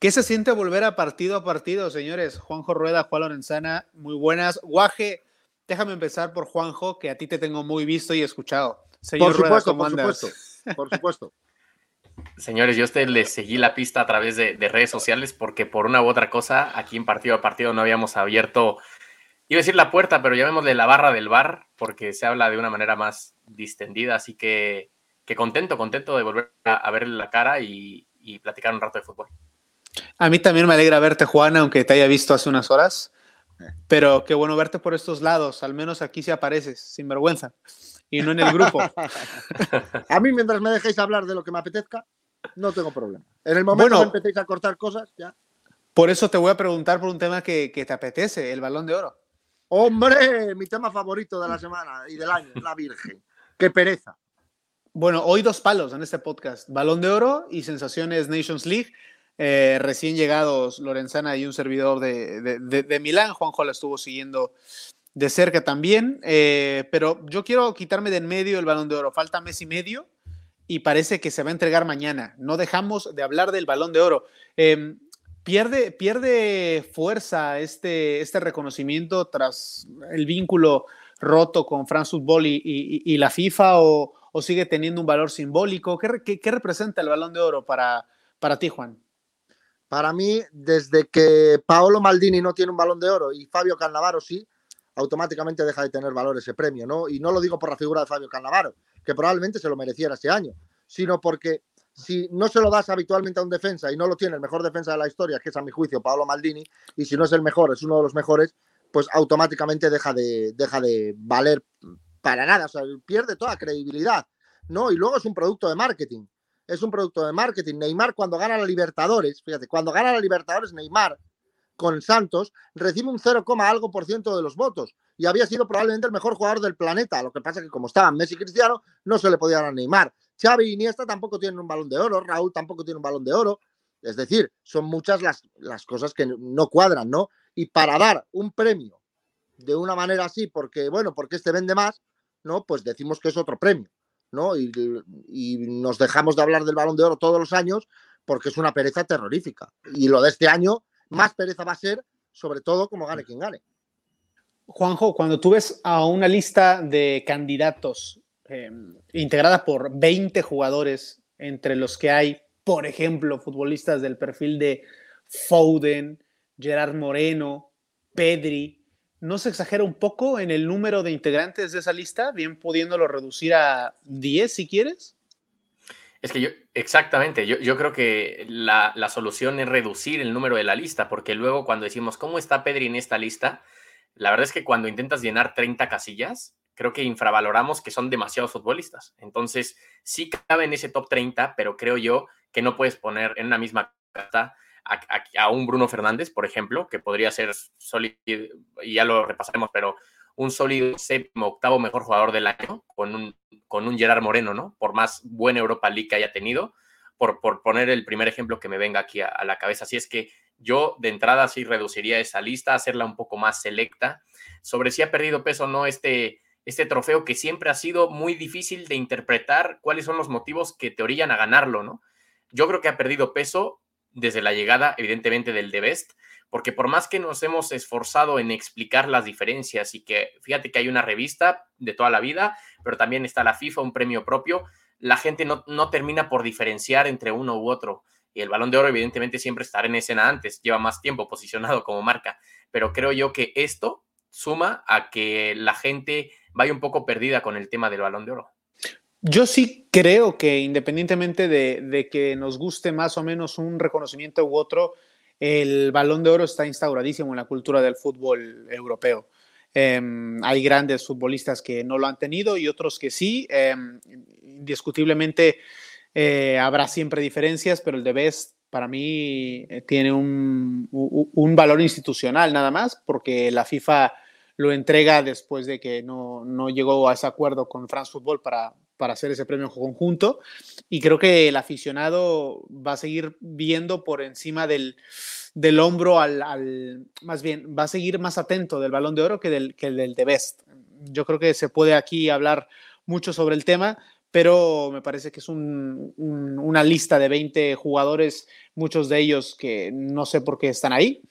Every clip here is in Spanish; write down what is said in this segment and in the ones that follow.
¿Qué se siente volver a partido a partido, señores? Juanjo Rueda, Juan Lorenzana, muy buenas. Guaje, déjame empezar por Juanjo, que a ti te tengo muy visto y escuchado. Señor por supuesto, por supuesto, por supuesto. Señores, yo a usted les seguí la pista a través de, redes sociales porque por una u otra cosa, aquí en partido a partido no habíamos abierto, iba a decir la puerta, pero llamémosle la barra del bar porque se habla de una manera más distendida, así que, que contento, contento de volver a, verle la cara y platicar un rato de fútbol. A mí también me alegra verte, Juan, aunque te haya visto hace unas horas. Pero qué bueno verte por estos lados. Al menos aquí sí apareces, sin vergüenza. Y no en el grupo. a mí, mientras me dejéis hablar de lo que me apetezca, no tengo problema. En el momento que empecéis a cortar cosas, ya. Por eso te voy a preguntar por un tema que, que te apetece, el balón de oro. ¡Hombre! Mi tema favorito de la semana y del año, la Virgen. ¡Qué pereza! Bueno, hoy dos palos en este podcast: Balón de Oro y Sensaciones Nations League. Eh, recién llegados Lorenzana y un servidor de, Milán. Juanjo la estuvo siguiendo de cerca también. Eh, pero yo quiero quitarme de en medio el balón de oro. Falta mes y medio y parece que se va a entregar mañana. No dejamos de hablar del balón de oro. Em, pierde, pierde fuerza este, este reconocimiento tras el vínculo roto con France Football y, la FIFA o, sigue teniendo un valor simbólico? ¿Qué, qué, representa el balón de oro para, para ti, Juan? Para mí, desde que Paolo Maldini no tiene un balón de oro y Fabio Cannavaro sí, automáticamente deja de tener valor ese premio, ¿no? Y no lo digo por la figura de Fabio Cannavaro, que probablemente se lo mereciera ese año, sino porque si no se lo das habitualmente a un defensa y no lo tiene el mejor defensa de la historia, que es a mi juicio Paolo Maldini, y si no es el mejor, es uno de los mejores, pues automáticamente deja de, deja de valer para nada, o sea, pierde toda credibilidad, ¿no? Y luego es un producto de marketing es un producto de marketing. Neymar cuando gana la Libertadores, fíjate, cuando gana la Libertadores Neymar con Santos recibe un 0, algo por ciento de los votos y había sido probablemente el mejor jugador del planeta. Lo que pasa es que como estaban Messi Cristiano, no se le podía dar a Neymar. Xavi y Iniesta tampoco tienen un balón de oro, Raúl tampoco tiene un balón de oro. Es decir, son muchas las, las cosas que no cuadran, ¿no? Y para dar un premio de una manera así, porque, bueno, porque este vende más, ¿no? Pues decimos que es otro premio. ¿No? Y, nos dejamos de hablar del balón de oro todos los años porque es una pereza terrorífica. Y lo de este año, más pereza va a ser, sobre todo como gane quien gane. Juanjo, cuando tú ves a una lista de candidatos em, integrada por 20 jugadores, entre los que hay, por ejemplo, futbolistas del perfil de Foden, Gerard Moreno, Pedri, ¿No se exagera un poco en el número de integrantes de esa lista, bien pudiéndolo reducir a 10 si quieres? Es que yo, exactamente, yo, yo creo que la, solución es reducir el número de la lista, porque luego cuando decimos, ¿cómo está Pedri en esta lista? La verdad es que cuando intentas llenar 30 casillas, creo que infravaloramos que son demasiados futbolistas. Entonces, sí cabe en ese top 30, pero creo yo que no puedes poner en una misma carta a, un Bruno Fernández, por ejemplo, que podría ser sólido, y ya lo repasaremos, pero un sólido séptimo, octavo mejor jugador del año, con un, con un Gerard Moreno, ¿no? Por más buena Europa League que haya tenido, por, por poner el primer ejemplo que me venga aquí a, la cabeza. Así es que yo de entrada sí reduciría esa lista, hacerla un poco más selecta, sobre si ha perdido peso o no este, este trofeo que siempre ha sido muy difícil de interpretar cuáles son los motivos que te orillan a ganarlo, ¿no? Yo creo que ha perdido peso desde la llegada, evidentemente, del The Best, porque por más que nos hemos esforzado en explicar las diferencias y que fíjate que hay una revista de toda la vida, pero también está la FIFA, un premio propio, la gente no, no termina por diferenciar entre uno u otro. Y el balón de oro, evidentemente, siempre estará en escena antes, lleva más tiempo posicionado como marca, pero creo yo que esto suma a que la gente vaya un poco perdida con el tema del balón de oro. Yo sí creo que independientemente de, que nos guste más o menos un reconocimiento u otro, el balón de oro está instauradísimo en la cultura del fútbol europeo. Em, hay grandes futbolistas que no lo han tenido y otros que sí. Em, indiscutiblemente eh, habrá siempre diferencias, pero el de Best para mí eh, tiene un, valor institucional nada más, porque la FIFA lo entrega después de que no, no llegó a ese acuerdo con France Football para, para hacer ese premio conjunto. Y creo que el aficionado va a seguir viendo por encima del, del hombro al, más bien, va a seguir más atento del balón de oro que del, que del de Best. Yo creo que se puede aquí hablar mucho sobre el tema, pero me parece que es una lista de 20 jugadores, muchos de ellos que no sé por qué están ahí.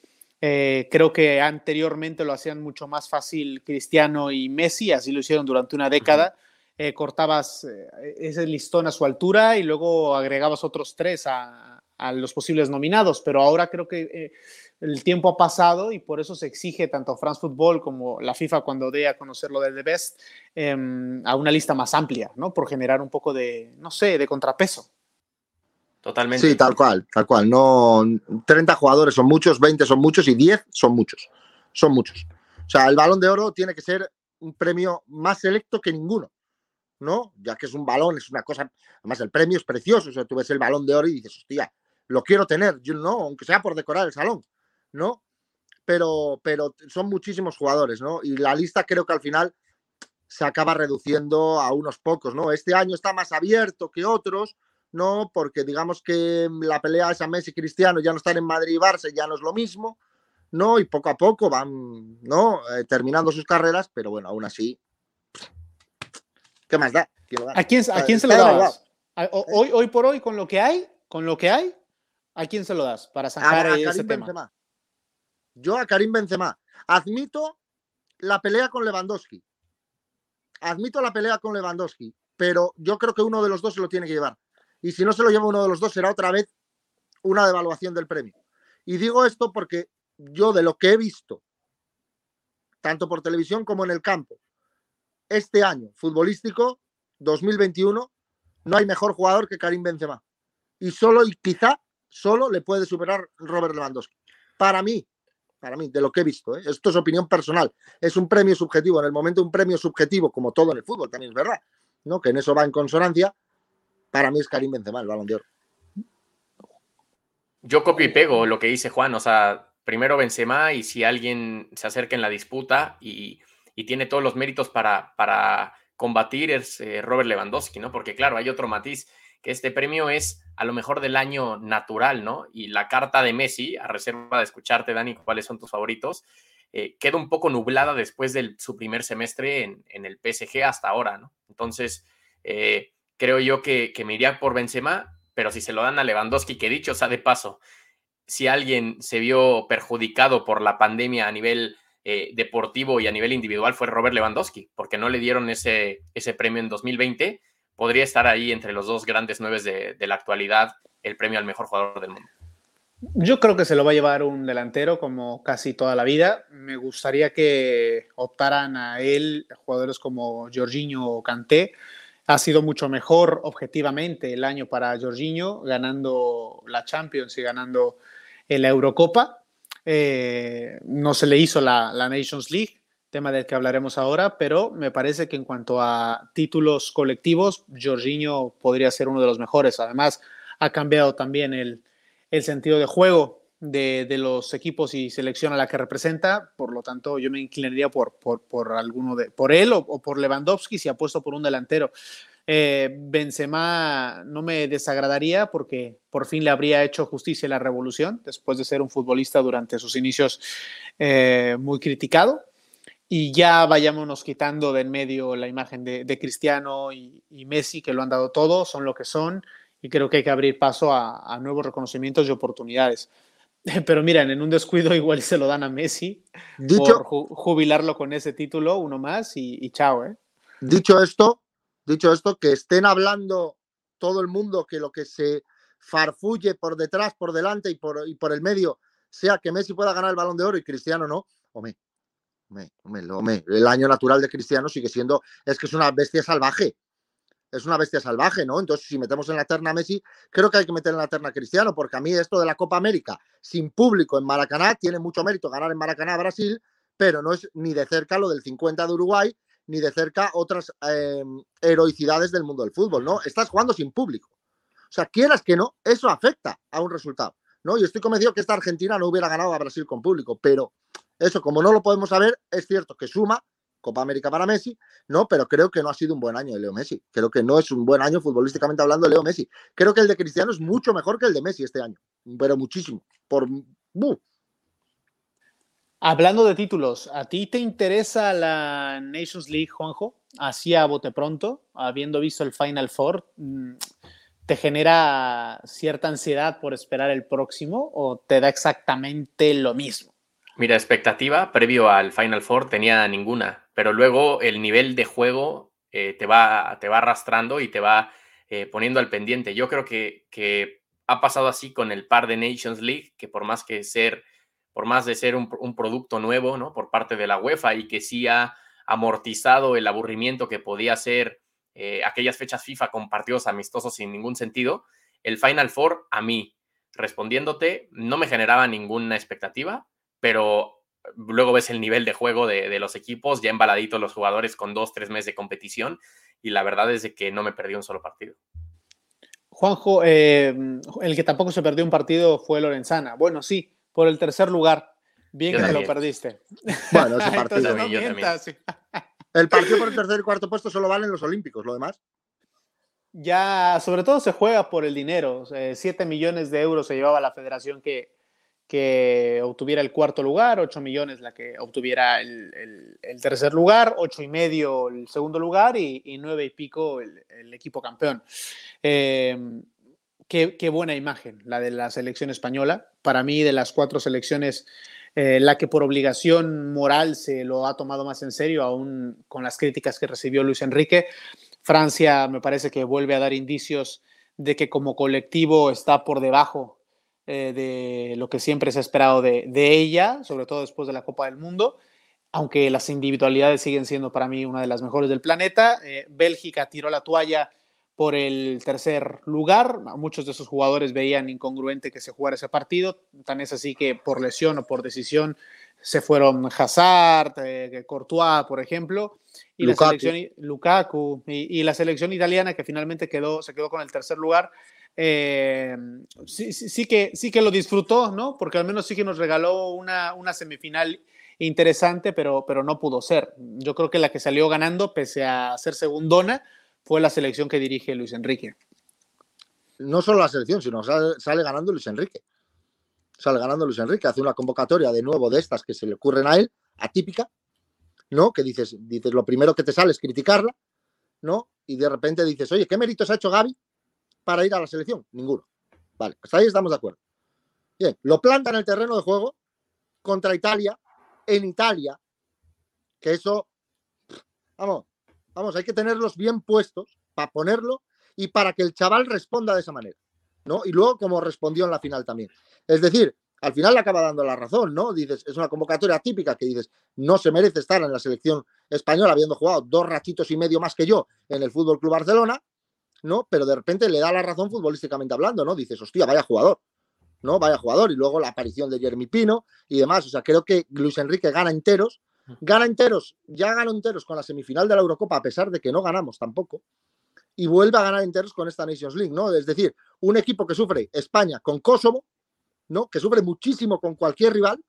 Eh, creo que anteriormente lo hacían mucho más fácil Cristiano y Messi, así lo hicieron durante una década. Eh, cortabas eh, ese listón a su altura y luego agregabas otros tres a, a los posibles nominados, pero ahora creo que el tiempo ha pasado y por eso se exige tanto France Football como la FIFA cuando dé a conocer lo del The Best em, a una lista más amplia, ¿no? Por generar un poco de, no sé, de contrapeso. Totalmente. Sí, tal cual, tal cual. No, 30 jugadores son muchos, 20 son muchos y 10 son muchos. Son muchos. O sea, el balón de oro tiene que ser un premio más selecto que ninguno, ¿no? Ya que es un balón, es una cosa. Además, el premio es precioso. O sea, tú ves el balón de oro y dices, hostia, lo quiero tener, yo no, aunque sea por decorar el salón. ¿no? Pero, pero son muchísimos jugadores, ¿no? Y la lista creo que al final se acaba reduciendo a unos pocos, ¿no? Este año está más abierto que otros, ¿no? Porque digamos que la pelea es a Messi Cristiano, ya no están en Madrid y Barça, ya no es lo mismo, ¿no? Y poco a poco van, ¿no? Eh, terminando sus carreras, pero bueno, aún así, ¿qué más da? ¿A quién, a quién se lo das? Hoy, hoy por hoy, con lo que hay, con lo que hay, ¿a quién se lo das para sacar ese tema? Yo a Karim Benzema. Admito la pelea con Lewandowski. Admito la pelea con Lewandowski, pero yo creo que uno de los dos se lo tiene que llevar. Y si no se lo lleva uno de los dos, será otra vez una devaluación del premio. Y digo esto porque yo de lo que he visto, tanto por televisión como en el campo, este año futbolístico 2021, no hay mejor jugador que Karim Benzema. Y solo y quizá solo le puede superar Robert Lewandowski. Para mí, para mí, de lo que he visto. ¿eh? Esto es opinión personal. Es un premio subjetivo. En el momento, un premio subjetivo, como todo en el fútbol, también es verdad, ¿no? Que en eso va en consonancia. Para mí es Karim Benzema, el balón de oro. Yo copio y pego lo que dice Juan. O sea, primero Benzema y si alguien se acerca en la disputa y, tiene todos los méritos para, para combatir es Robert Lewandowski, ¿no? Porque claro, hay otro matiz que este premio es a lo mejor del año natural, ¿no? Y la carta de Messi, a reserva de escucharte, Dani, cuáles son tus favoritos, eh, queda un poco nublada después de su primer semestre en, el PSG hasta ahora, ¿no? Entonces, eh, creo yo que, me iría por Benzema, pero si se lo dan a Lewandowski, que dicho sea de paso, si alguien se vio perjudicado por la pandemia a nivel eh, deportivo y a nivel individual fue Robert Lewandowski, porque no le dieron ese, ese premio en 2020 podría estar ahí entre los dos grandes nueve de, la actualidad el premio al mejor jugador del mundo. Yo creo que se lo va a llevar un delantero como casi toda la vida. Me gustaría que optaran a él jugadores como Jorginho o Kanté. Ha sido mucho mejor objetivamente el año para Jorginho, ganando la Champions y ganando la Eurocopa. Eh, no se le hizo la, Nations League, tema del que hablaremos ahora, pero me parece que en cuanto a títulos colectivos, Jorginho podría ser uno de los mejores. Además, ha cambiado también el, sentido de juego de, los equipos y selección a la que representa, por lo tanto yo me inclinaría por, por, alguno de, por él o, por Lewandowski si apuesto por un delantero. Eh, Benzema no me desagradaría porque por fin le habría hecho justicia a la revolución después de ser un futbolista durante sus inicios eh, muy criticado y ya vayámonos quitando de en medio la imagen de, Cristiano y, Messi, que lo han dado todo, son lo que son, y creo que hay que abrir paso a, nuevos reconocimientos y oportunidades. Pero miren, en un descuido igual se lo dan a Messi dicho, por jubilarlo con ese título, uno más, y, chao. ¿eh? Dicho esto, dicho esto, que estén hablando todo el mundo que lo que se farfulle por detrás, por delante y por, y por el medio sea que Messi pueda ganar el balón de oro y Cristiano no, hombre, el año natural de Cristiano sigue siendo, es que es una bestia salvaje. Es una bestia salvaje, ¿no? Entonces, si metemos en la terna Messi, creo que hay que meter en la terna Cristiano, porque a mí esto de la Copa América sin público en Maracaná tiene mucho mérito ganar en Maracaná Brasil, pero no es ni de cerca lo del 50 de Uruguay, ni de cerca otras em, heroicidades del mundo del fútbol, ¿no? Estás jugando sin público. O sea, quieras que no, eso afecta a un resultado, ¿no? Y estoy convencido que esta Argentina no hubiera ganado a Brasil con público, pero eso, como no lo podemos saber, es cierto que suma Copa América para Messi, ¿no? Pero creo que no ha sido un buen año de Leo Messi. Creo que no es un buen año futbolísticamente hablando de Leo Messi. Creo que el de Cristiano es mucho mejor que el de Messi este año, pero muchísimo. Por. Hablando de títulos, ¿a ti te interesa la Nations League, Juanjo? Así a bote pronto, habiendo visto el Final Four, mm, ¿te genera cierta ansiedad por esperar el próximo o te da exactamente lo mismo? Mira, expectativa previo al Final Four tenía ninguna, pero luego el nivel de juego eh, te, va, te va arrastrando y te va eh, poniendo al pendiente. Yo creo que, que ha pasado así con el par de Nations League, que por más que ser por más de ser un, producto nuevo, ¿no? Por parte de la UEFA y que sí ha amortizado el aburrimiento que podía ser eh, aquellas fechas FIFA con partidos amistosos sin ningún sentido, el Final Four a mí, respondiéndote, no me generaba ninguna expectativa, pero luego ves el nivel de juego de, los equipos, ya embaladitos los jugadores con dos, tres meses de competición, y la verdad es que no me perdí un solo partido. Juanjo, eh, el que tampoco se perdió un partido fue Lorenzana. Bueno, sí, por el tercer lugar. Bien que te lo perdiste. Bueno, ese partido. El partido por el tercer y cuarto puesto solo valen los Olímpicos, lo demás. Ya, sobre todo se juega por el dinero. 7 millones de euros se llevaba la federación que, que obtuviera el cuarto lugar, 8 millones la que obtuviera el, tercer lugar, 8 y medio el segundo lugar y, y 9 y pico el, equipo campeón. Eh, qué, buena imagen la de la selección española. Para mí, de las cuatro selecciones, eh, la que por obligación moral se lo ha tomado más en serio, aún con las críticas que recibió Luis Enrique. Francia me parece que vuelve a dar indicios de que como colectivo está por debajo eh, de lo que siempre se ha esperado de, ella, sobre todo después de la Copa del Mundo, aunque las individualidades siguen siendo para mí una de las mejores del planeta. Eh, Bélgica tiró la toalla por el tercer lugar. Muchos de esos jugadores veían incongruente que se jugara ese partido, tan es así que por lesión o por decisión se fueron Hazard, eh, Courtois, por ejemplo, y Lukaku. la selección Lukaku y, la selección italiana que finalmente quedó, se quedó con el tercer lugar. Eh, sí, sí, que, sí que lo disfrutó, ¿no? Porque al menos sí que nos regaló una, una semifinal interesante, pero, pero no pudo ser. Yo creo que la que salió ganando, pese a ser segundona, fue la selección que dirige Luis Enrique. No solo la selección, sino sale, ganando Luis Enrique. Sale ganando Luis Enrique, hace una convocatoria de nuevo de estas que se le ocurren a él, atípica, ¿no? Que dices, dices, lo primero que te sale es criticarla, ¿no? Y de repente dices, oye, ¿qué méritos ha hecho Gaby para ir a la selección? Ninguno. Vale, hasta ahí estamos de acuerdo. Bien, lo planta en el terreno de juego contra Italia, en Italia, que eso, vamos, Vamos, hay que tenerlos bien puestos para ponerlo y para que el chaval responda de esa manera, ¿no? Y luego como respondió en la final también. Es decir, al final le acaba dando la razón, ¿no? Dices, es una convocatoria típica que dices, no se merece estar en la selección española habiendo jugado dos ratitos y medio más que yo en el Fútbol Club Barcelona, ¿no? Pero de repente le da la razón futbolísticamente hablando, ¿no? Dices, hostia, vaya jugador, ¿no? Vaya jugador. Y luego la aparición de Jeremy Pino y demás. O sea, creo que Luis Enrique gana enteros Gana enteros, ya ganó enteros con la semifinal de la Eurocopa, a pesar de que no ganamos tampoco, y vuelve a ganar enteros con esta Nations League, ¿no? Es decir, un equipo que sufre España con Kosovo, ¿no? Que sufre muchísimo con cualquier rival,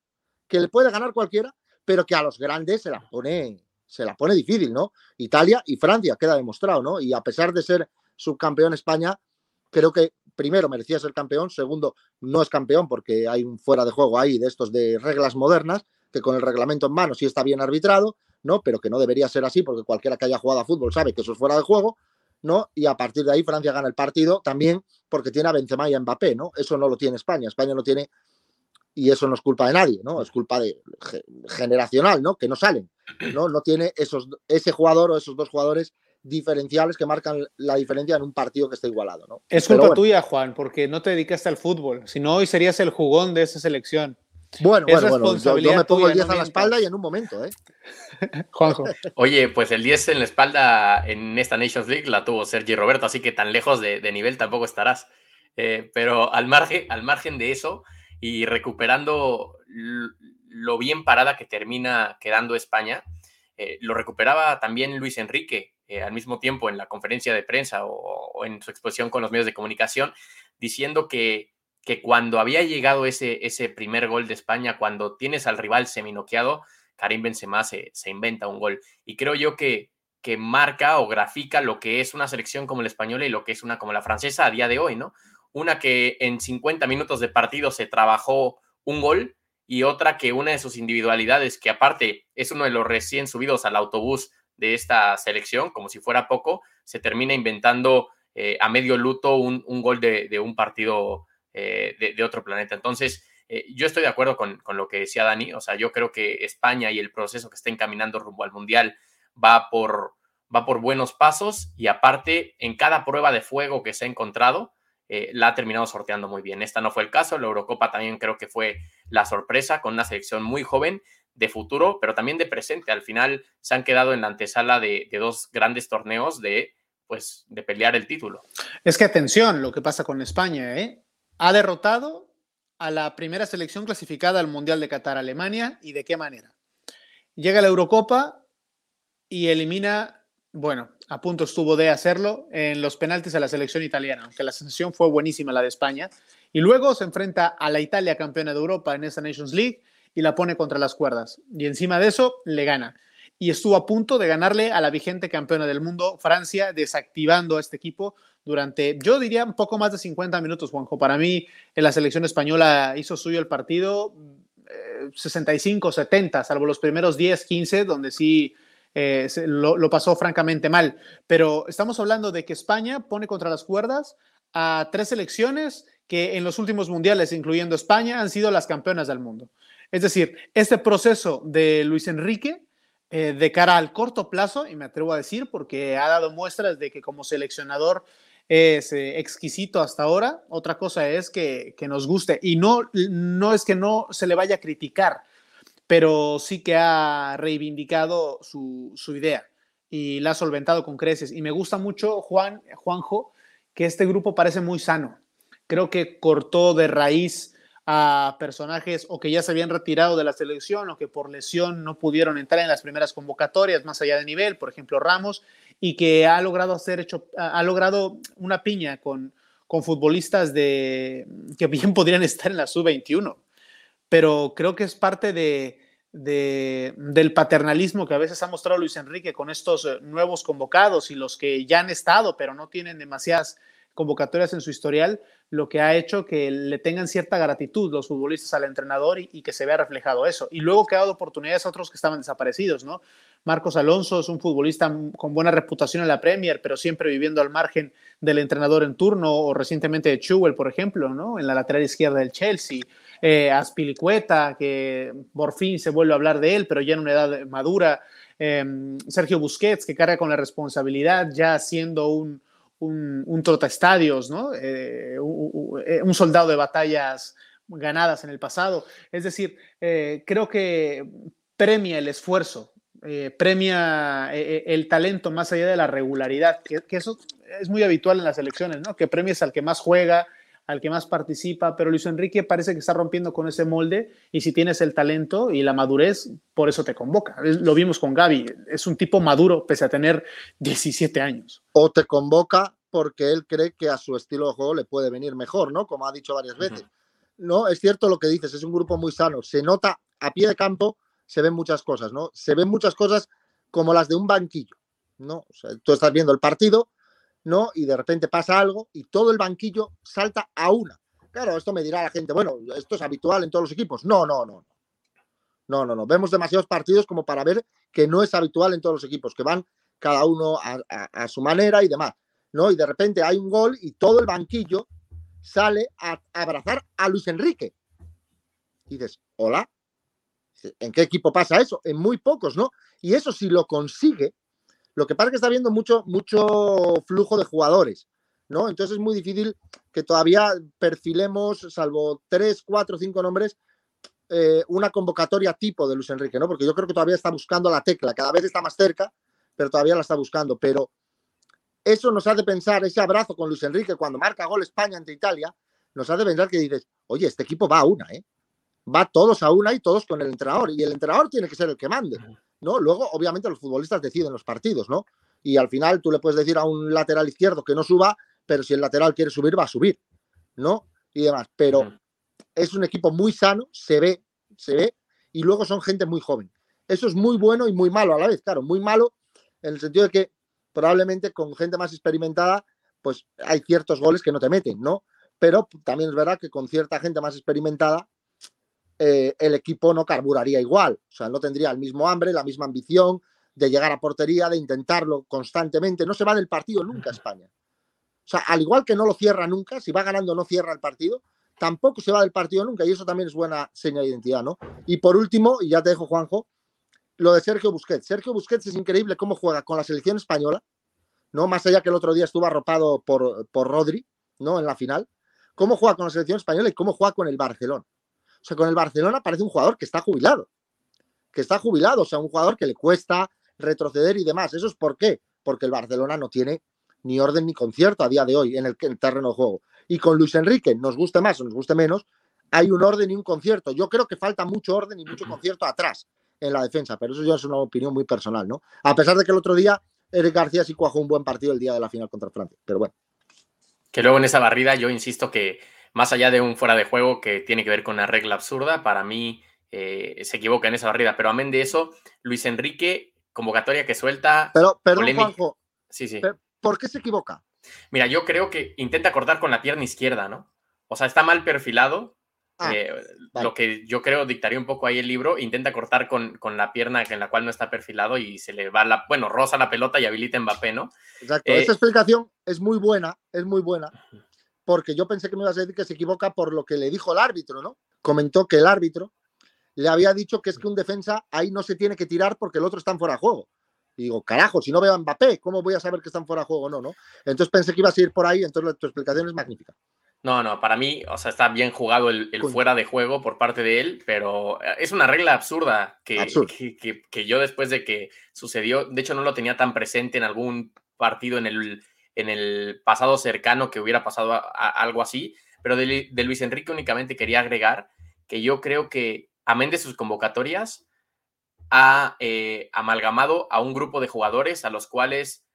que le puede ganar cualquiera, pero que a los grandes se la pone, se pone difícil, ¿no? Italia y Francia, queda demostrado, ¿no? Y a pesar de ser subcampeón España, creo que primero merecía ser campeón, segundo no es campeón porque hay un fuera de juego ahí de estos de reglas modernas, que con el reglamento en mano sí está bien arbitrado, ¿no? Pero que no debería ser así porque cualquiera que haya jugado a fútbol sabe que eso es fuera de juego, ¿no? Y a partir de ahí Francia gana el partido también porque tiene a Benzema y a Mbappé, ¿no? Eso no lo tiene España. España no tiene y eso no es culpa de nadie, ¿no? Es culpa de generacional, ¿no? Que no salen, ¿no? No tiene esos ese jugador o esos dos jugadores diferenciales que marcan la diferencia en un partido que está igualado, ¿no? Es culpa tuya, Juan, porque no te dedicaste al fútbol, si no hoy serías el jugón de esa selección. Bueno, bueno, bueno, yo, me pongo el 10 a la espalda y en un momento, ¿eh? Juanjo. Oye, pues el 10 en la espalda en esta Nations League la tuvo Sergi Roberto, así que tan lejos de, nivel tampoco estarás. Eh, pero al margen, al margen de eso y recuperando lo bien parada que termina quedando España, eh, lo recuperaba también Luis Enrique eh, al mismo tiempo en la conferencia de prensa o en su exposición con los medios de comunicación, diciendo que que cuando había llegado ese, ese primer gol de España, cuando tienes al rival seminoqueado, Karim Benzema se, se inventa un gol. Y creo yo que, que marca o grafica lo que es una selección como la española y lo que es una como la francesa a día de hoy, ¿no? Una que en 50 minutos de partido se trabajó un gol y otra que una de sus individualidades, que aparte es uno de los recién subidos al autobús de esta selección, como si fuera poco, se termina inventando eh, a medio luto un, gol de, un partido eh, de, otro planeta. Entonces, eh, yo estoy de acuerdo con, con, lo que decía Dani, o sea, yo creo que España y el proceso que está encaminando rumbo al Mundial va por, va por buenos pasos y aparte, en cada prueba de fuego que se ha encontrado, la ha terminado sorteando muy bien. Esta no fue el caso, la Eurocopa también creo que fue la sorpresa con una selección muy joven de futuro, pero también de presente. Al final se han quedado en la antesala de, de dos grandes torneos de pues de pelear el título. Es que atención lo que pasa con España, ¿eh? Ha derrotado a la primera selección clasificada al Mundial de Qatar, Alemania, y de qué manera. Llega a la Eurocopa y elimina, bueno, a punto estuvo de hacerlo en los penaltis a la selección italiana, aunque la sensación fue buenísima la de España. Y luego se enfrenta a la Italia campeona de Europa en esa Nations League y la pone contra las cuerdas. Y encima de eso le gana y estuvo a punto de ganarle a la vigente campeona del mundo, Francia, desactivando a este equipo durante, yo diría, un poco más de 50 minutos, Juanjo. Para mí, en la selección española hizo suyo el partido 65-70, eh, salvo los primeros 10, 15, donde sí eh, lo, lo, pasó francamente mal. Pero estamos hablando de que España pone contra las cuerdas a tres selecciones que en los últimos mundiales, incluyendo España, han sido las campeonas del mundo. Es decir, este proceso de Luis Enrique eh, de cara al corto plazo, y me atrevo a decir, porque ha dado muestras de que como seleccionador es eh, exquisito hasta ahora. Otra cosa es que, nos guste. Y no, no es que no se le vaya a criticar, pero sí que ha reivindicado su, su idea y la ha solventado con creces. Y me gusta mucho, Juan, Juanjo, que este grupo parece muy sano. Creo que cortó de raíz a personajes o que ya se habían retirado de la selección o que por lesión no pudieron entrar en las primeras convocatorias más allá de nivel, por ejemplo Ramos, y que ha logrado hacer hecho, ha logrado una piña con, con futbolistas de, que bien podrían estar en la sub-21. Pero creo que es parte de, de, del paternalismo que a veces ha mostrado Luis Enrique con estos eh, nuevos convocados y los que ya han estado, pero no tienen demasiadas convocatorias en su historial, lo que ha hecho que le tengan cierta gratitud los futbolistas al entrenador y, que se vea reflejado eso. Y luego que ha dado oportunidades a otros que estaban desaparecidos, ¿no? Marcos Alonso es un futbolista con buena reputación en la Premier, pero siempre viviendo al margen del entrenador en turno, o recientemente de Chewell, por ejemplo, ¿no? En la lateral izquierda del Chelsea. Eh, Aspilicueta, que por fin se vuelve a hablar de él, pero ya en una edad madura. Em, Sergio Busquets, que carga con la responsabilidad, ya siendo un, un, un trotaestadios, ¿no? Eh, eh, un, soldado de batallas ganadas en el pasado. Es decir, eh, creo que premia el esfuerzo, premia el talento más allá de la regularidad, que, eso es muy habitual en las elecciones, ¿no? Que premies al que más juega, al que más participa, pero Luis Enrique parece que está rompiendo con ese molde y si tienes el talento y la madurez, por eso te convoca. Lo vimos con Gaby, es un tipo maduro pese a tener 17 años. O te convoca porque él cree que a su estilo de juego le puede venir mejor, ¿no? Como ha dicho varias veces. No, es cierto lo que dices, es un grupo muy sano. Se nota a pie de campo, se ven muchas cosas, ¿no? Se ven muchas cosas como las de un banquillo, ¿no? O sea, tú estás viendo el partido, ¿no? Y de repente pasa algo y todo el banquillo salta a una. Claro, esto me dirá la gente, bueno, esto es habitual en todos los equipos. No, no, no. No, no, no. Vemos demasiados partidos como para ver que no es habitual en todos los equipos, que van cada uno a su manera y demás. ¿no? Y de repente hay un gol y todo el banquillo sale a, abrazar a Luis Enrique. Y dices, hola, ¿en qué equipo pasa eso? En muy pocos, ¿no? Y eso si lo consigue, lo que pasa es que está habiendo mucho, mucho flujo de jugadores, ¿no? Entonces es muy difícil que todavía perfilemos, salvo tres, cuatro, cinco nombres, eh, una convocatoria tipo de Luis Enrique, ¿no? Porque yo creo que todavía está buscando la tecla, cada vez está más cerca, pero todavía la está buscando. Pero eso nos hace pensar, ese abrazo con Luis Enrique cuando marca gol España ante Italia, nos hace pensar que dices, oye, este equipo va a una, ¿eh? Va todos a una y todos con el entrenador. Y el entrenador tiene que ser el que mande, ¿no? Luego, obviamente, los futbolistas deciden los partidos, ¿no? Y al final tú le puedes decir a un lateral izquierdo que no suba, pero si el lateral quiere subir, va a subir, ¿no? Y demás. Pero es un equipo muy sano, se ve, se ve, y luego son gente muy joven. Eso es muy bueno y muy malo a la vez, claro, muy malo en el sentido de que probablemente con gente más experimentada, pues hay ciertos goles que no te meten, ¿no? Pero también es verdad que con cierta gente más experimentada eh, el equipo no carburaría igual, o sea, no tendría el mismo hambre, la misma ambición de llegar a portería, de intentarlo constantemente. No se va del partido nunca España. O sea, al igual que no lo cierra nunca, si va ganando no cierra el partido, tampoco se va del partido nunca y eso también es buena señal de identidad, ¿no? Y por último, y ya te dejo Juanjo, lo de Sergio Busquets. Sergio Busquets es increíble cómo juega con la selección española, ¿no? Más allá que el otro día estuvo arropado por, por Rodri, ¿no? En la final. Cómo juega con la selección española y cómo juega con el Barcelona. O sea, con el Barcelona parece un jugador que está jubilado. Que está jubilado, o sea, un jugador que le cuesta retroceder y demás. ¿Eso es por qué? Porque el Barcelona no tiene ni orden ni concierto a día de hoy en el, en el terreno de juego. Y con Luis Enrique, nos guste más o nos guste menos, hay un orden y un concierto. Yo creo que falta mucho orden y mucho concierto atrás en la defensa, pero eso ya es una opinión muy personal, ¿no? A pesar de que el otro día Eric García sí cuajó un buen partido el día de la final contra Francia, pero bueno. Que luego en esa barrida yo insisto que más allá de un fuera de juego que tiene que ver con una regla absurda, para mí eh, se equivoca en esa barrida, pero amén de eso, Luis Enrique, convocatoria que suelta... Pero, perdón, Juanjo, sí, sí. ¿por qué se equivoca? Mira, yo creo que intenta cortar con la pierna izquierda, ¿no? O sea, está mal perfilado, Ah, eh, lo que yo creo dictaría un poco ahí el libro, intenta cortar con, con, la pierna en la cual no está perfilado y se le va la, bueno, rosa la pelota y habilita Mbappé, ¿no? Exacto, esa eh, explicación es muy buena, es muy buena, porque yo pensé que me ibas a decir que se equivoca por lo que le dijo el árbitro, ¿no? Comentó que el árbitro le había dicho que es que un defensa ahí no se tiene que tirar porque el otro está en fuera de juego. Y digo, carajo, si no veo a Mbappé, ¿cómo voy a saber que están fuera de juego o no, no? Entonces pensé que ibas a ir por ahí, entonces tu explicación es magnífica. No, no, para mí, o sea, está bien jugado el, fuera de juego por parte de él, pero eh, es una regla absurda que, que, yo después de que sucedió, de hecho no lo tenía tan presente en algún partido en el, en el pasado cercano que hubiera pasado algo así, pero de, Luis Enrique únicamente quería agregar que yo creo que, amén de sus convocatorias, ha eh, amalgamado a un grupo de jugadores a los cuales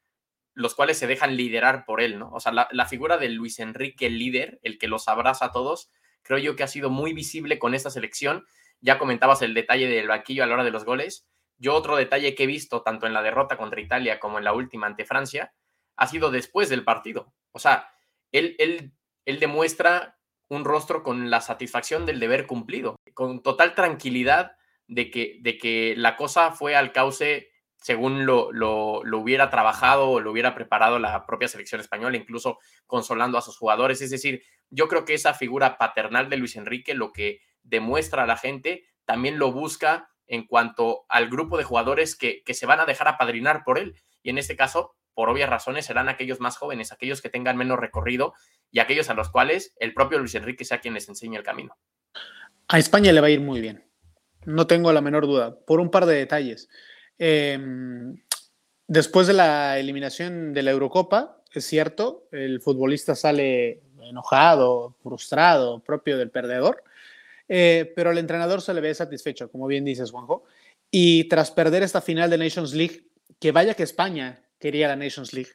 los cuales se dejan liderar por él, ¿no? O sea, la, figura de Luis Enrique, el líder, el que los abraza a todos, creo yo que ha sido muy visible con esta selección. Ya comentabas el detalle del banquillo a la hora de los goles. Yo otro detalle que he visto tanto en la derrota contra Italia como en la última ante Francia ha sido después del partido. O sea, él, él, él demuestra un rostro con la satisfacción del deber cumplido, con total tranquilidad de que, de que la cosa fue al cauce según lo, lo, hubiera trabajado o lo hubiera preparado la propia selección española, incluso consolando a sus jugadores. Es decir, yo creo que esa figura paternal de Luis Enrique, lo que demuestra a la gente, también lo busca en cuanto al grupo de jugadores que, que se van a dejar apadrinar por él. Y en este caso, por obvias razones, serán aquellos más jóvenes, aquellos que tengan menos recorrido y aquellos a los cuales el propio Luis Enrique sea quien les enseñe el camino. A España le va a ir muy bien. No tengo la menor duda, por un par de detalles. Em, después de la eliminación de la Eurocopa, es cierto, el futbolista sale enojado, frustrado, propio del perdedor, eh, pero al entrenador se le ve satisfecho, como bien dices, Juanjo. Y tras perder esta final de Nations League, que vaya que España quería la Nations League,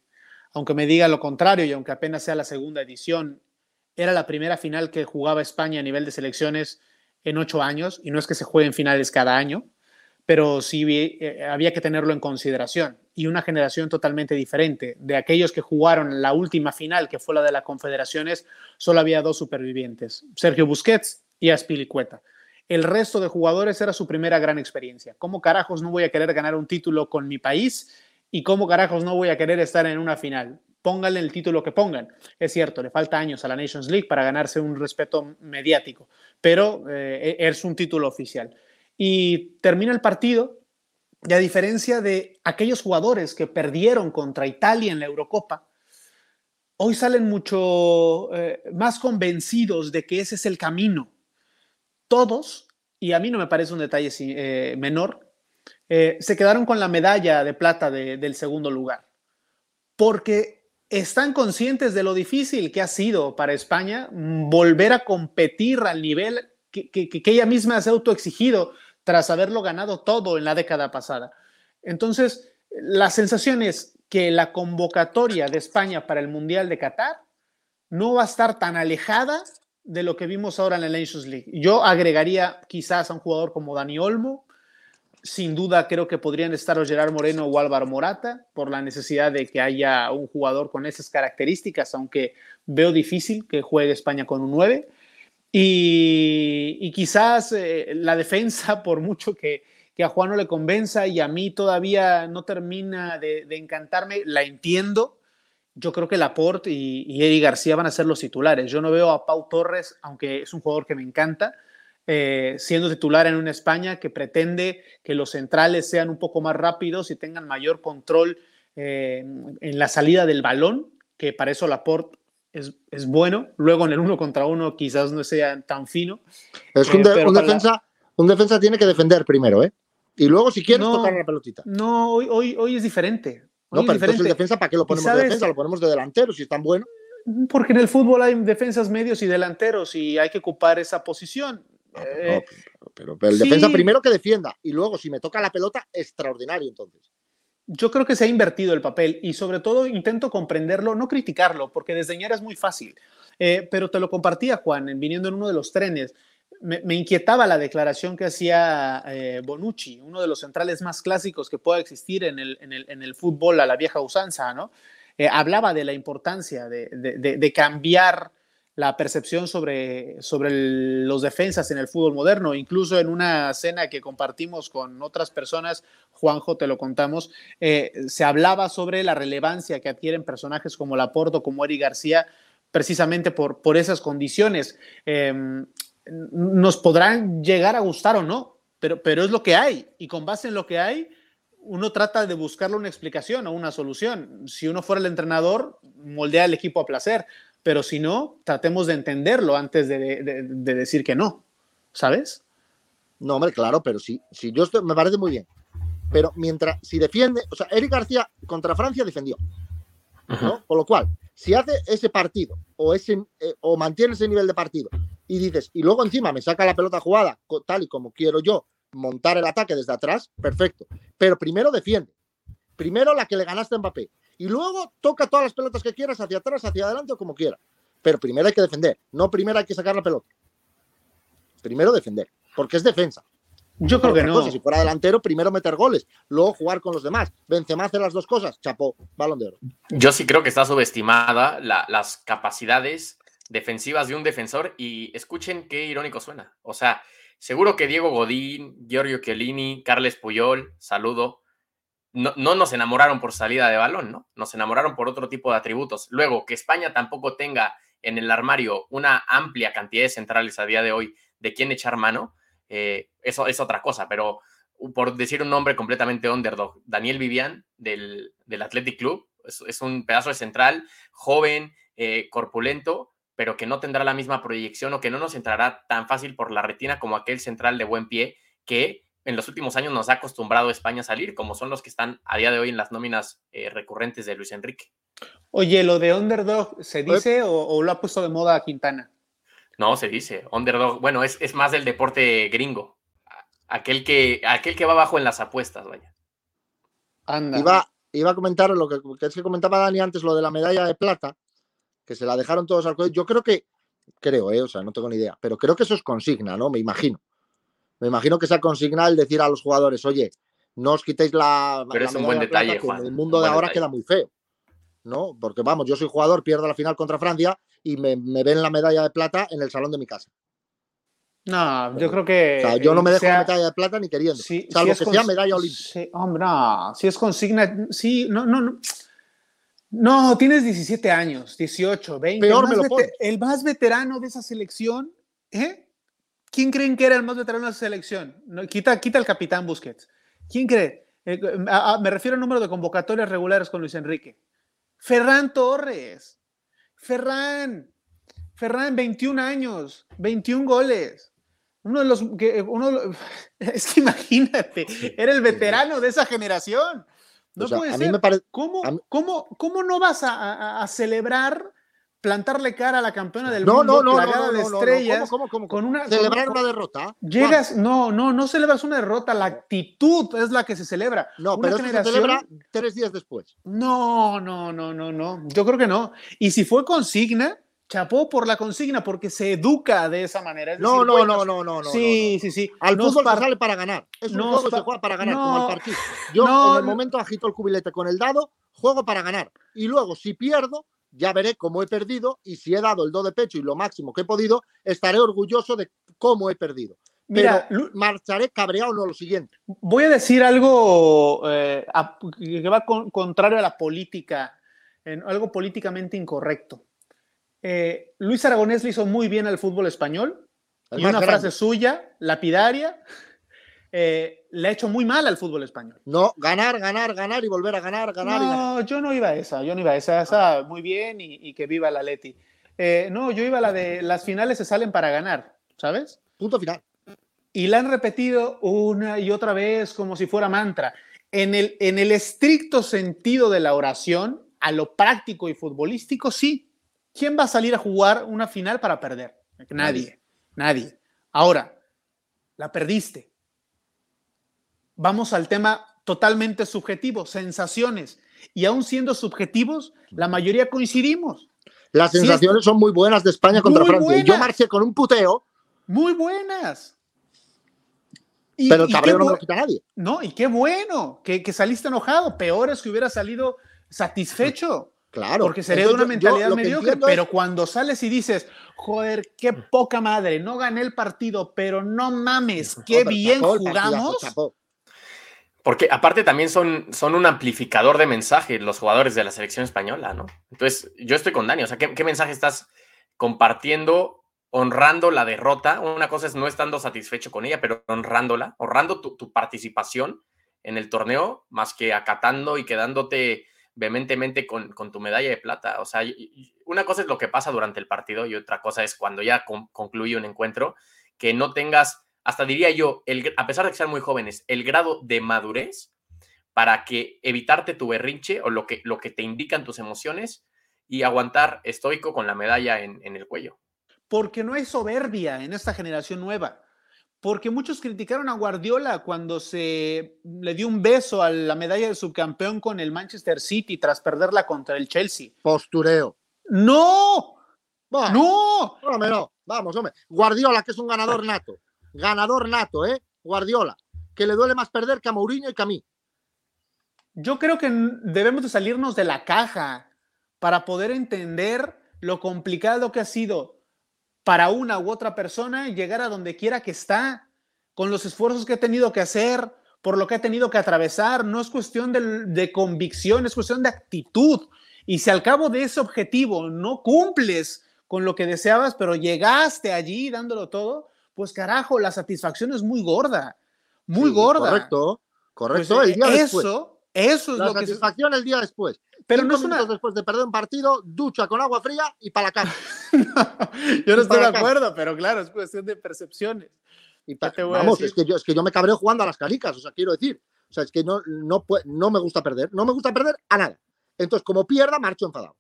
aunque me diga lo contrario y aunque apenas sea la segunda edición, era la primera final que jugaba España a nivel de selecciones en ocho años, y no es que se jueguen finales cada año, pero sí eh, había que tenerlo en consideración. Y una generación totalmente diferente. De aquellos que jugaron la última final, que fue la de las Confederaciones, solo había dos supervivientes, Sergio Busquets y Aspilicueta. El resto de jugadores era su primera gran experiencia. ¿Cómo carajos no voy a querer ganar un título con mi país? ¿Y cómo carajos no voy a querer estar en una final? Pónganle el título que pongan. Es cierto, le falta años a la Nations League para ganarse un respeto mediático, pero eh, es un título oficial y termina el partido y a diferencia de aquellos jugadores que perdieron contra Italia en la Eurocopa, hoy salen mucho eh, más convencidos de que ese es el camino. Todos, y a mí no me parece un detalle eh, menor, eh, se quedaron con la medalla de plata del segundo lugar, porque están conscientes de lo difícil que ha sido para España volver a competir al nivel que, ella misma se ha autoexigido tras haberlo ganado todo en la década pasada. Entonces, la sensación es que la convocatoria de España para el Mundial de Qatar no va a estar tan alejada de lo que vimos ahora en la Nations League. Yo agregaría quizás a un jugador como Dani Olmo, sin duda creo que podrían estar o Gerard Moreno o Álvaro Morata por la necesidad de que haya un jugador con esas características, aunque veo difícil que juegue España con un 9. Y, quizás eh, la defensa, por mucho que, a Juan no le convenza y a mí todavía no termina de, encantarme, la entiendo. Yo creo que Laporte y, y Eddie García van a ser los titulares. Yo no veo a Pau Torres, aunque es un jugador que me encanta, eh, siendo titular en una España que pretende que los centrales sean un poco más rápidos y tengan mayor control eh, en la salida del balón, que para eso Laporte es, es, bueno. Luego en el uno contra uno quizás no sea tan fino. Es que un, eh, defensa, un defensa tiene que defender primero, ¿eh? Y luego si quieres tocar la pelotita. No, hoy, hoy, hoy es diferente. no, pero entonces el defensa, ¿para qué lo ponemos de defensa? Lo ponemos de delantero si es tan bueno. Porque en el fútbol hay defensas medios y delanteros y hay que ocupar esa posición. Eh, pero, el defensa primero que defienda y luego si me toca la pelota, extraordinario entonces. Yo creo que se ha invertido el papel y sobre todo intento comprenderlo, no criticarlo, porque desdeñar es muy fácil. Eh, pero te lo compartía, Juan, viniendo en uno de los trenes. Me, inquietaba la declaración que hacía eh, Bonucci, uno de los centrales más clásicos que pueda existir en el, en el, fútbol a la vieja usanza, ¿no? hablaba de la importancia de, de, de cambiar la percepción sobre, sobre los defensas en el fútbol moderno. Incluso en una cena que compartimos con otras personas, Juanjo, te lo contamos, eh, se hablaba sobre la relevancia que adquieren personajes como Laporto, como Eri García, precisamente por, por esas condiciones. Em, nos podrán llegar a gustar o no, pero, pero es lo que hay. Y con base en lo que hay, uno trata de buscarle una explicación o una solución. Si uno fuera el entrenador, moldea el equipo a placer pero si no, tratemos de entenderlo antes de, decir que no, ¿sabes? No, hombre, claro, pero sí, si yo estoy, me parece muy bien. Pero mientras, si defiende, o sea, Eric García contra Francia defendió, ¿no? Con lo cual, si hace ese partido o, ese, eh, o mantiene ese nivel de partido y dices, y luego encima me saca la pelota jugada tal y como quiero yo montar el ataque desde atrás, perfecto. Pero primero defiende. Primero la que le ganaste a Mbappé y luego toca todas las pelotas que quieras, hacia atrás, hacia adelante o como quieras. Pero primero hay que defender, no primero hay que sacar la pelota. Primero defender, porque es defensa. Yo creo que no. si fuera delantero, primero meter goles, luego jugar con los demás. Benzema hace las dos cosas, chapó, balón de oro. Yo sí creo que está subestimada las capacidades defensivas de un defensor y escuchen qué irónico suena. O sea, seguro que Diego Godín, Giorgio Chiellini, Carles Puyol, saludo, no, nos enamoraron por salida de balón, ¿no? Nos enamoraron por otro tipo de atributos. Luego, que España tampoco tenga en el armario una amplia cantidad de centrales a día de hoy de quién echar mano, eh, eso es otra cosa, pero por decir un nombre completamente underdog, Daniel Vivian del, del Athletic Club, es, un pedazo de central, joven, eh, corpulento, pero que no tendrá la misma proyección o que no nos entrará tan fácil por la retina como aquel central de buen pie que en los últimos años nos ha acostumbrado España a salir, como son los que están a día de hoy en las nóminas eh, recurrentes de Luis Enrique. Oye, ¿lo de underdog se dice o, lo ha puesto de moda Quintana? No, se dice. Underdog, bueno, es, es, más del deporte gringo. Aquel que, aquel que va abajo en las apuestas, vaya. Anda. Iba, iba a comentar lo que, es que comentaba Dani antes, lo de la medalla de plata, que se la dejaron todos al. Yo creo que, creo, eh, o sea, no tengo ni idea, pero creo que eso es consigna, ¿no? Me imagino me imagino que sea consigna el decir a los jugadores, oye, no os quitéis la. Pero es un buen detalle, Juan. El mundo de ahora queda muy feo. ¿No? Porque vamos, yo soy jugador, pierdo la final contra Francia y me, ven la medalla de plata en el salón de mi casa. No, yo creo que. O sea, yo no me dejo la medalla de plata ni queriendo. salvo que sea medalla olímpica. Sí, hombre, no. Si es consigna. Sí, no, no, no. No, tienes 17 años, 18, 20. Peor me lo El más veterano de esa selección, ¿eh? ¿Quién creen que era el más veterano de la selección? No, quita, quita el capitán Busquets. ¿Quién cree? Eh, me refiero al número de convocatorias regulares con Luis Enrique. Ferran Torres. Ferran. Ferran, 21 años, 21 goles. Uno de los que uno es que imagínate, era el veterano de esa generación. No puede ser. ¿Cómo, cómo, ¿Cómo, no vas a, a celebrar plantarle cara a la campeona del mundo no, no, plagada de estrellas ¿Cómo, cómo, con una celebrar una derrota llegas no no no celebras una derrota la actitud es la que se celebra no pero se celebra tres días después no no no no no yo creo que no y si fue consigna chapó por la consigna porque se educa de esa manera no, no, no no no no sí sí sí al fútbol se sale para ganar es un juego que se juega para ganar como el partido yo en el momento agito el cubilete con el dado juego para ganar y luego si pierdo ya veré cómo he perdido y si he dado el do de pecho y lo máximo que he podido, estaré orgulloso de cómo he perdido. Mira, marcharé cabreado no lo siguiente. Voy a decir algo eh, que va contrario a la política, algo políticamente incorrecto. Eh, Luis Aragonés le hizo muy bien al fútbol español. y una frase suya, lapidaria, eh, le ha hecho muy mal al fútbol español. No, ganar, ganar, ganar y volver a ganar, ganar. No, yo no iba a esa, yo no iba a esa, esa muy bien y, que viva la Leti. no, yo iba a la de las finales se salen para ganar, ¿sabes? Punto final y la han repetido una y otra vez como si fuera mantra. En el, en el estricto sentido de la oración, a lo práctico y futbolístico, sí. ¿Quién va a salir a jugar una final para perder? Nadie, nadie. Ahora, la perdiste. Vamos al tema totalmente subjetivo, sensaciones. Y aún siendo subjetivos, la mayoría coincidimos. Las sensaciones son muy buenas de España contra Francia. yo marché con un puteo. Muy buenas. Pero el cabreo no lo quita nadie. No, y qué bueno que, saliste enojado. Peor es que hubiera salido satisfecho. Claro. Porque sería de una mentalidad mediocre. Pero cuando sales y dices, joder, qué poca madre, no gané el partido, pero no mames, qué bien jugamos. Porque aparte también son, son un amplificador de mensaje los jugadores de la selección española, ¿no? Entonces, yo estoy con Dani, o sea, ¿qué, mensaje estás compartiendo honrando la derrota. Una cosa es no estando satisfecho con ella, pero honrándola, honrando tu, participación en el torneo, más que acatando y quedándote vehementemente con, tu medalla de plata. O sea, una cosa es lo que pasa durante el partido y otra cosa es cuando ya concluye un encuentro, que no tengas, hasta diría yo, el, a pesar de que sean muy jóvenes, el grado de madurez para que evitarte tu berrinche o lo que, lo que te indican tus emociones y aguantar estoico con la medalla en el cuello porque no hay soberbia en esta generación nueva. Porque muchos criticaron a Guardiola cuando se le dio un beso a la medalla de subcampeón con el Manchester City tras perderla contra el Chelsea. Postureo. ¡No! ¡No! no. Vamos, hombre. Guardiola, que es un ganador nato. Ganador nato, ¿eh? Guardiola. Que le duele más perder que a Mourinho y que a mí. Yo creo que debemos de salirnos de la caja para poder entender lo complicado que ha sido para una u otra persona llegar a donde quiera que está, con los esfuerzos que ha tenido que hacer, por lo que ha tenido que atravesar. No es cuestión de, convicción, es cuestión de actitud. Y si al cabo de ese objetivo no cumples con lo que deseabas, pero llegaste allí dándolo todo, pues carajo, la satisfacción es muy gorda, muy gorda. Correcto, correcto. Pues, el día eso, después. eso es la lo que satisfacción el día después. Pero no es una... después de perder un partido, ducha con agua fría y para la cama. yo no estoy de acuerdo, pero claro, es cuestión de percepciones. Y vamos, es que, yo, es que yo me cabreo jugando a las calicas, o sea, quiero decir. O sea, es que no, no, no me gusta perder, no me gusta perder a nada. Entonces, como pierda, marcho enfadado.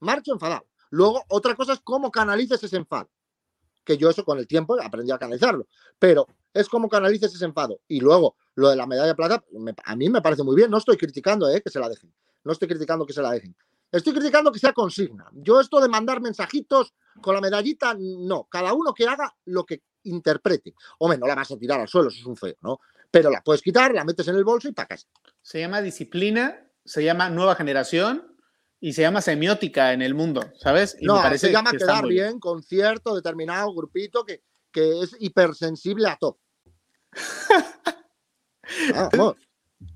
Marcho enfadado. Luego, otra cosa es cómo canalices ese enfado. Que yo eso con el tiempo aprendí a canalizarlo. Pero es cómo canalices ese enfado. Y luego, lo de la medalla de plata, a mí me parece muy bien. No estoy criticando ¿eh? que se la dejen. No estoy criticando que se la dejen. Estoy criticando que sea consigna. Yo esto de mandar mensajitos con la medallita, no. Cada uno que haga lo que interprete. Hombre, no la vas a tirar al suelo, eso es un feo, ¿no? Pero la puedes quitar, la metes en el bolso y para. Se llama disciplina, se llama nueva generación y se llama semiótica en el mundo, ¿sabes? Y no, me parece se llama quedar bien con cierto determinado grupito que, que es hipersensible a todo. Vamos.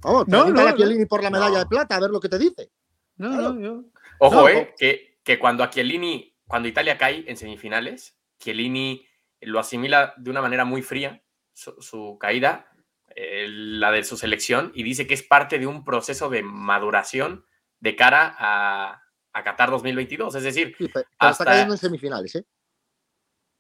Vamos, no, no, a Chiellini por la medalla de plata, a ver lo que te dice. No, no, Ojo, eh, que, que, cuando a Chiellini, cuando Italia cae en semifinales, Chiellini lo asimila de una manera muy fría, su, caída, eh, la de su selección, y dice que es parte de un proceso de maduración de cara a, a Qatar 2022. Es decir, hasta... está cayendo en semifinales, ¿eh?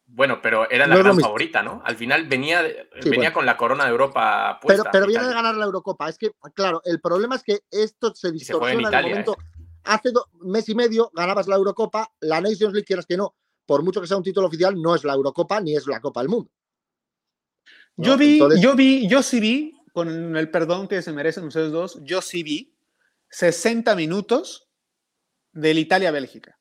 Bueno, pero era la gran favorita, ¿no? Al final venía, venía con la corona de Europa puesta. Pero, pero viene de ganar la Eurocopa. Es que, claro, el problema es que esto se distorsiona en, el momento. ¿eh? Hace mes y medio ganabas la Eurocopa, la Nations League, quieras que no, por mucho que sea un título oficial, no es la Eurocopa ni es la Copa del Mundo. Yo vi, yo vi, yo sí vi, con el perdón que se merecen ustedes dos, yo sí vi 60 minutos del Italia-Bélgica.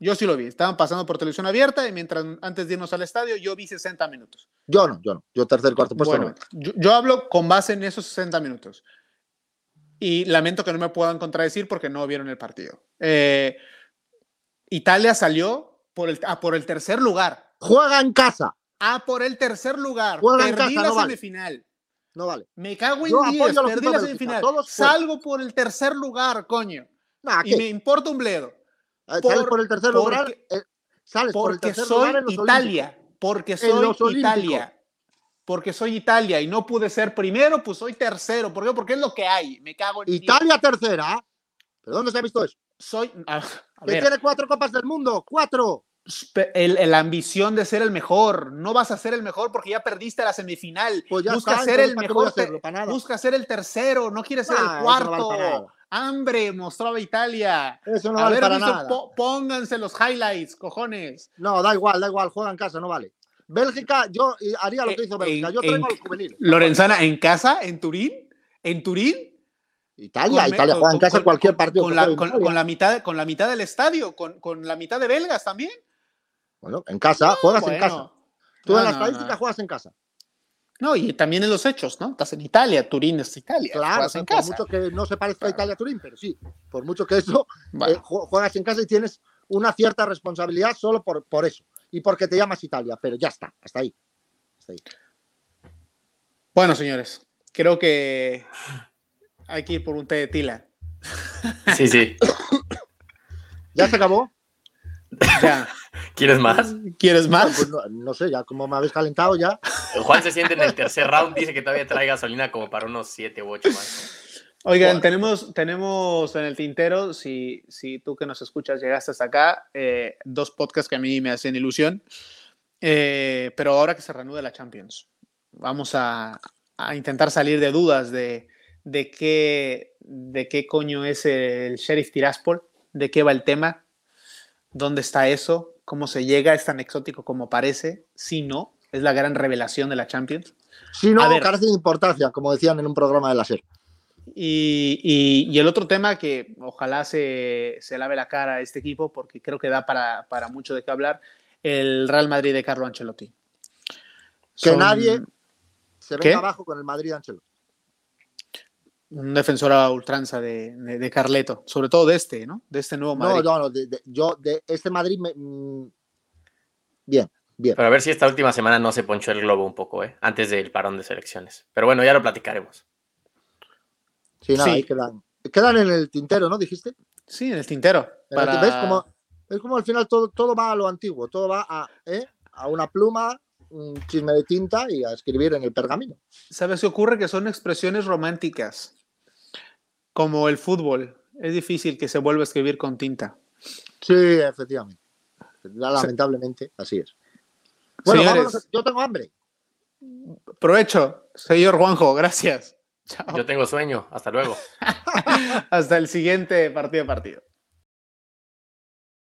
Yo sí lo vi. Estaban pasando por televisión abierta y mientras antes de irnos al estadio, yo vi 60 minutos. Yo no, yo no. Yo tercer, cuarto puesto bueno, yo, hablo con base en esos 60 minutos. Y lamento que no me puedan contradecir porque no vieron el partido. Eh, Italia salió por el, a por el tercer lugar. Juega en casa. A por el tercer lugar. Juega en Perdí casa, la no vale. No vale. Me cago en Yo 10, apoyo a los perdí la semifinal. Todos fuera. Salgo por el tercer lugar, coño. Nah, Y me importa un bledo. Eh, por- sales por el tercer porque- lugar. eh, sales por el Porque tercer soy lugar en los Italia. Porque soy. Italia. Porque soy Italia y no pude ser primero, pues soy tercero. ¿Por qué? Porque es lo que hay. Me cago en Olímpicos. 10. Italia tercera. ¿Pero dónde se ha visto eso? Soy. A, a ver, tiene cuatro copas del mundo. Cuatro. La ambición de ser el mejor. No vas a ser el mejor porque ya perdiste la semifinal. Pues busca está, ser el entonces, ¿para qué voy a mejor. hacerlo? Busca ser el tercero. No quieres ser el no cuarto. Hambre mostraba Italia. Eso no A vale ver, para visto, nada. pónganse los highlights, cojones. No, da igual, da igual. Juega en casa, no vale. Bélgica, yo haría lo que Eh, hizo Bélgica. en- Yo traigo en- a los juveniles. Lorenzana, ¿en casa? ¿En Turín? ¿En Turín? Italia, Con- Italia juega en casa con- cualquier partido. Con que la, con la mitad, con la mitad del estadio, con, con la mitad de belgas también. Bueno, en casa, juegas en casa. Tú no, en la no, juegas en casa. No, y también en los hechos, ¿no? Estás en Italia, Turín es Italia. Claro, juegas en por casa. mucho que no se parezca a Italia Turín, pero sí, por mucho que eso, Bueno, eh, ju- juegas en casa y tienes una cierta responsabilidad solo por, por eso. Y porque te llamas Italia, pero ya está, hasta ahí. Hasta ahí. bueno, señores, creo que hay que ir por un té de tila. Sí, sí. ¿Ya se acabó? Ya. ¿Quieres más? ¿Quieres más? Pues no, no sé, ya como me habéis calentado ya. Juan se siente en el tercer round, dice que todavía trae gasolina como para unos 7 u 8 más. Oigan, Bueno. tenemos, tenemos en el tintero, si, si tú que nos escuchas llegaste hasta acá, eh, dos podcasts que a mí me hacen ilusión. Eh, pero ahora que se reanuda la Champions, vamos a, a intentar salir de dudas de, de, qué, de qué coño es el Sheriff Tiraspol, de qué va el tema, dónde está eso, cómo se llega, es tan exótico como parece, si no, es la gran revelación de la Champions. Si no, A ver. carece de importancia, como decían en un programa de la SER. Y, y- y el otro tema que ojalá se, se lave la cara a este equipo, porque creo que da para, para mucho de qué hablar, el Real Madrid de Carlo Ancelotti. Que Son nadie se ¿Qué? venga abajo con el Madrid Ancelotti. Un defensor a ultranza de, de- de Carleto, sobre todo de este, ¿no? De este nuevo No, Madrid. no, no, de- de- yo de este Madrid me- mm, bien, bien. Pero a ver si esta última semana no se ponchó el globo un poco, ¿eh? Antes del parón de selecciones. Pero bueno, ya lo platicaremos. Sí, nada, Sí. ahí quedan. Quedan en el tintero, ¿no? Dijiste. Sí, en el tintero. Para- ¿Ves cómo, ves cómo al final todo, todo va a lo antiguo? Todo va a, ¿eh? a una pluma, un chisme de tinta y a escribir en el pergamino. ¿Sabes qué ocurre? Que son expresiones románticas, como el fútbol. Es difícil que se vuelva a escribir con tinta. Sí, efectivamente. Lamentablemente, así es. Bueno, Señores. vámonos, yo tengo hambre. Provecho, señor Juanjo, gracias. Chao. Yo tengo sueño. Hasta luego. Hasta el siguiente partido a partido.